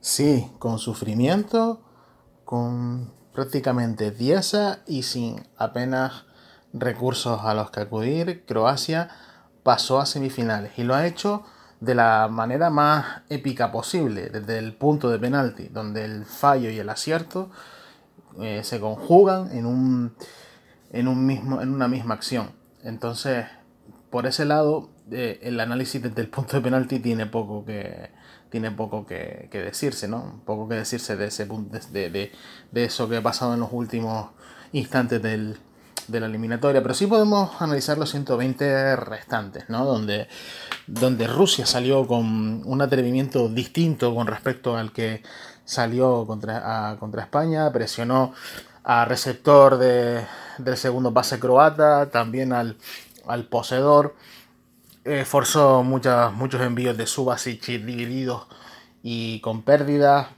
Sí, con sufrimiento, con prácticamente diesa y sin apenas recursos a los que acudir, Croacia pasó a semifinales y lo ha hecho de la manera más épica posible, desde el punto de penalti, donde el fallo y el acierto eh, se conjugan en, un, en, un mismo, en una misma acción. Entonces, por ese lado, el análisis desde el punto de penalti tiene poco que, tiene poco que, decirse, ¿no? Poco que decirse de, ese, de, de, de eso que ha pasado en los últimos instantes del, de la eliminatoria, pero sí podemos analizar los 120 restantes, ¿no? Donde, donde Rusia salió con un atrevimiento distinto con respecto al que salió contra, contra España, presionó a receptor de, del segundo pase croata, también al, al poseedor, eh, forzó muchas, muchos envíos de Subasic divididos y con pérdidas.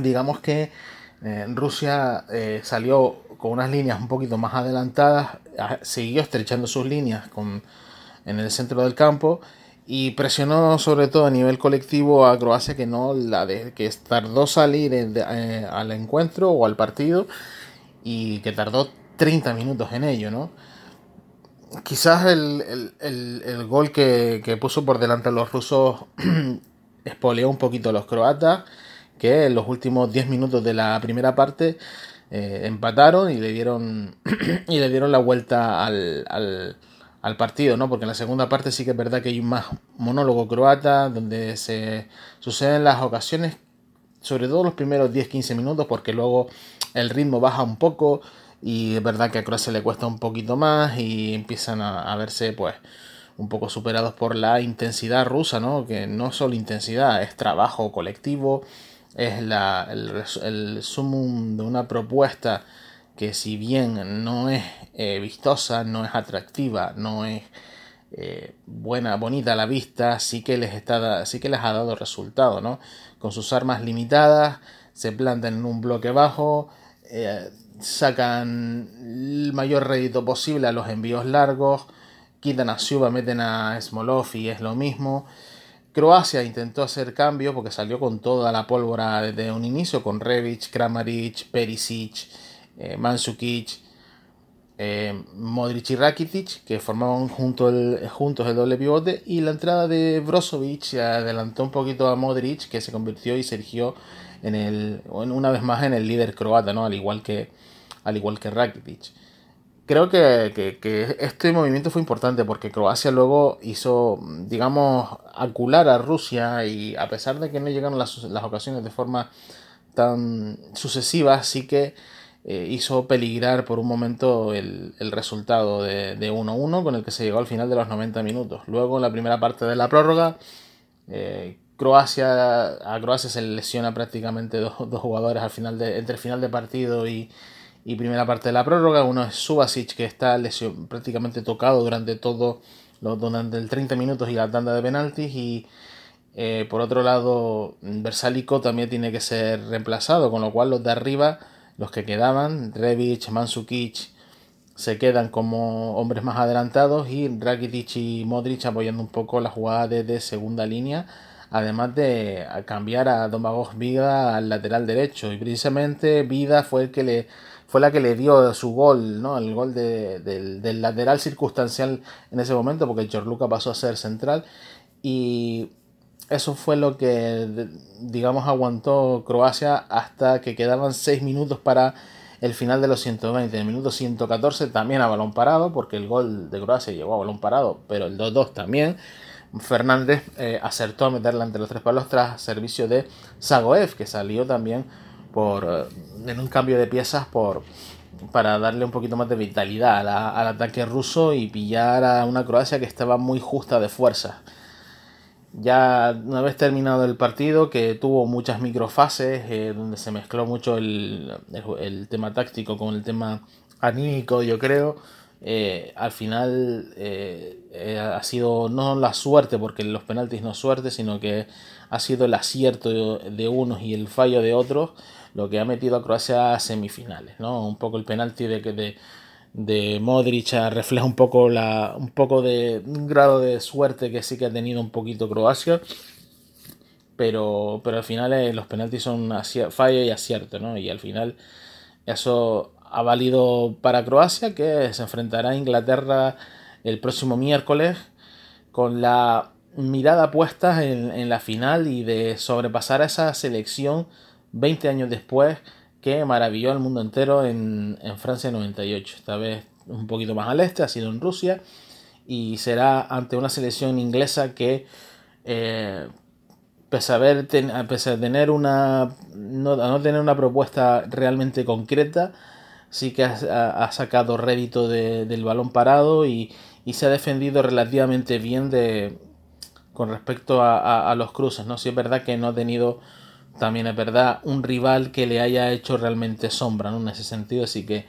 Digamos que eh, Rusia eh, salió con unas líneas un poquito más adelantadas, siguió estrechando sus líneas con, en el centro del campo y presionó sobre todo a nivel colectivo a Croacia que no la de, que tardó salir eh, al encuentro o al partido y que tardó 30 minutos en ello, ¿no? Quizás el, el gol que, que, puso por delante a los rusos espoleó un poquito a los croatas que en los últimos 10 minutos de la primera parte eh, empataron y le dieron y le dieron la vuelta al, al, partido, ¿no? Porque en la segunda parte sí que es verdad que hay un más monólogo croata donde se suceden las ocasiones, sobre todo los primeros 10-15 minutos, porque luego el ritmo baja un poco y es verdad que a Croacia le cuesta un poquito más y empiezan a, verse pues un poco superados por la intensidad rusa, ¿no? Que no solo intensidad, es trabajo colectivo, es la, el, el sumum de una propuesta que si bien no es eh, vistosa, no es atractiva, no es eh, buena, bonita a la vista, sí que les está, sí que les ha dado resultado, ¿no? Con sus armas limitadas, se plantan en un bloque bajo, eh, sacan el mayor rédito posible a los envíos largos, quitan a Suba, meten a Smolov y es lo mismo. Croacia intentó hacer cambios porque salió con toda la pólvora desde un inicio, con Revic, Kramaric, Perisic, eh, Mansukic, eh, Modric y Rakitic, que formaban junto el, juntos el doble pivote, y la entrada de Brozovic adelantó un poquito a Modric, que se convirtió y se erigió en el, una vez más en el líder croata, ¿no? al, igual que, al igual que Rakitic creo que, este movimiento fue importante porque Croacia luego hizo, digamos, acular a Rusia y a pesar de que no llegaron las, ocasiones de forma tan sucesiva, sí que eh, hizo peligrar por un momento el, resultado de 1-1 con el que se llegó al final de los 90 minutos. Luego en la primera parte de la prórroga, eh, Croacia, a Croacia se lesiona prácticamente dos, jugadores al final entre el final de partido y, y primera parte de la prórroga. Uno es Subasic, que está lesion, prácticamente tocado durante todo durante el 30 minutos y la tanda de penaltis. Y eh, por otro lado, Versalico también tiene que ser reemplazado, con lo cual los de arriba, los que quedaban, Revic, Mansukic, se quedan como hombres más adelantados y Rakitic y Modric apoyando un poco la jugada de segunda línea además de cambiar a Domagoj Vida al lateral derecho y precisamente Vida fue el que le fue la que le dio su gol, ¿no? El gol del, lateral circunstancial en ese momento, porque Luca pasó a ser central. Y eso fue lo que, digamos, aguantó Croacia hasta que quedaban 6 minutos para el final de los 120. En el minuto 114 también a balón parado, porque el gol de Croacia llegó a balón parado, pero el 2-2 también. Fernández eh, acertó a meterla entre los tres palos tras servicio de Zagoev, que salió también por eh, en un cambio de piezas por para darle un poquito más de vitalidad al ataque ruso y pillar a una Croacia que estaba muy justa de fuerza. Ya una vez terminado el partido, que tuvo muchas microfases, eh, donde se mezcló mucho el, el, tema táctico con el tema anímico, yo creo, eh, al final ha sido no la suerte, porque los penaltis no suerte, sino que ha sido el acierto de unos y el fallo de otros lo que ha metido a Croacia a semifinales, ¿no? Un poco el penalti de, de, de Modric refleja un poco, la, un poco de un grado de suerte que sí que ha tenido un poquito Croacia, pero, pero al final eh, los penaltis son fallo y acierto, ¿no? Y al final eso ha valido para Croacia, que se enfrentará a Inglaterra el próximo miércoles con la mirada puesta en, la final y de sobrepasar a esa selección 20 años después que maravilló al mundo entero en, Francia 98. Esta vez un poquito más al este, ha sido en Rusia y será ante una selección inglesa que eh, pese, a haber pese a tener una no, no, tener una propuesta realmente concreta sí que ha, sacado rédito del balón parado y, y se ha defendido relativamente bien de, con respecto a, los cruces, ¿no? Si es verdad que no ha tenido, también es verdad, un rival que le haya hecho realmente sombra, ¿no? En ese sentido, así que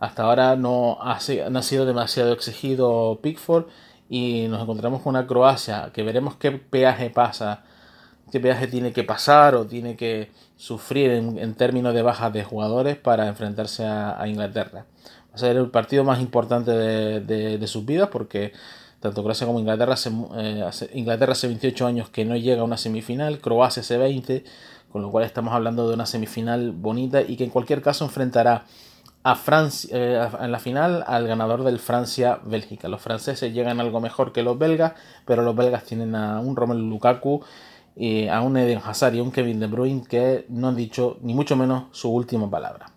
hasta ahora no ha, no ha sido demasiado exigido Pickford y nos encontramos con una Croacia que veremos qué peaje pasa, qué peaje tiene que pasar o tiene que sufrir en, términos de bajas de jugadores para enfrentarse a, Inglaterra. Va a ser el partido más importante de, sus vidas porque tanto Croacia como Inglaterra hace, eh, Inglaterra hace 28 años que no llega a una semifinal, Croacia hace 20, con lo cual estamos hablando de una semifinal bonita y que en cualquier caso enfrentará a Francia eh, en la final al ganador del Francia-Bélgica. Los franceses llegan algo mejor que los belgas, pero los belgas tienen a un Romelu Lukaku, y a un Eden Hazard y a un Kevin De Bruyne que no han dicho ni mucho menos su última palabra.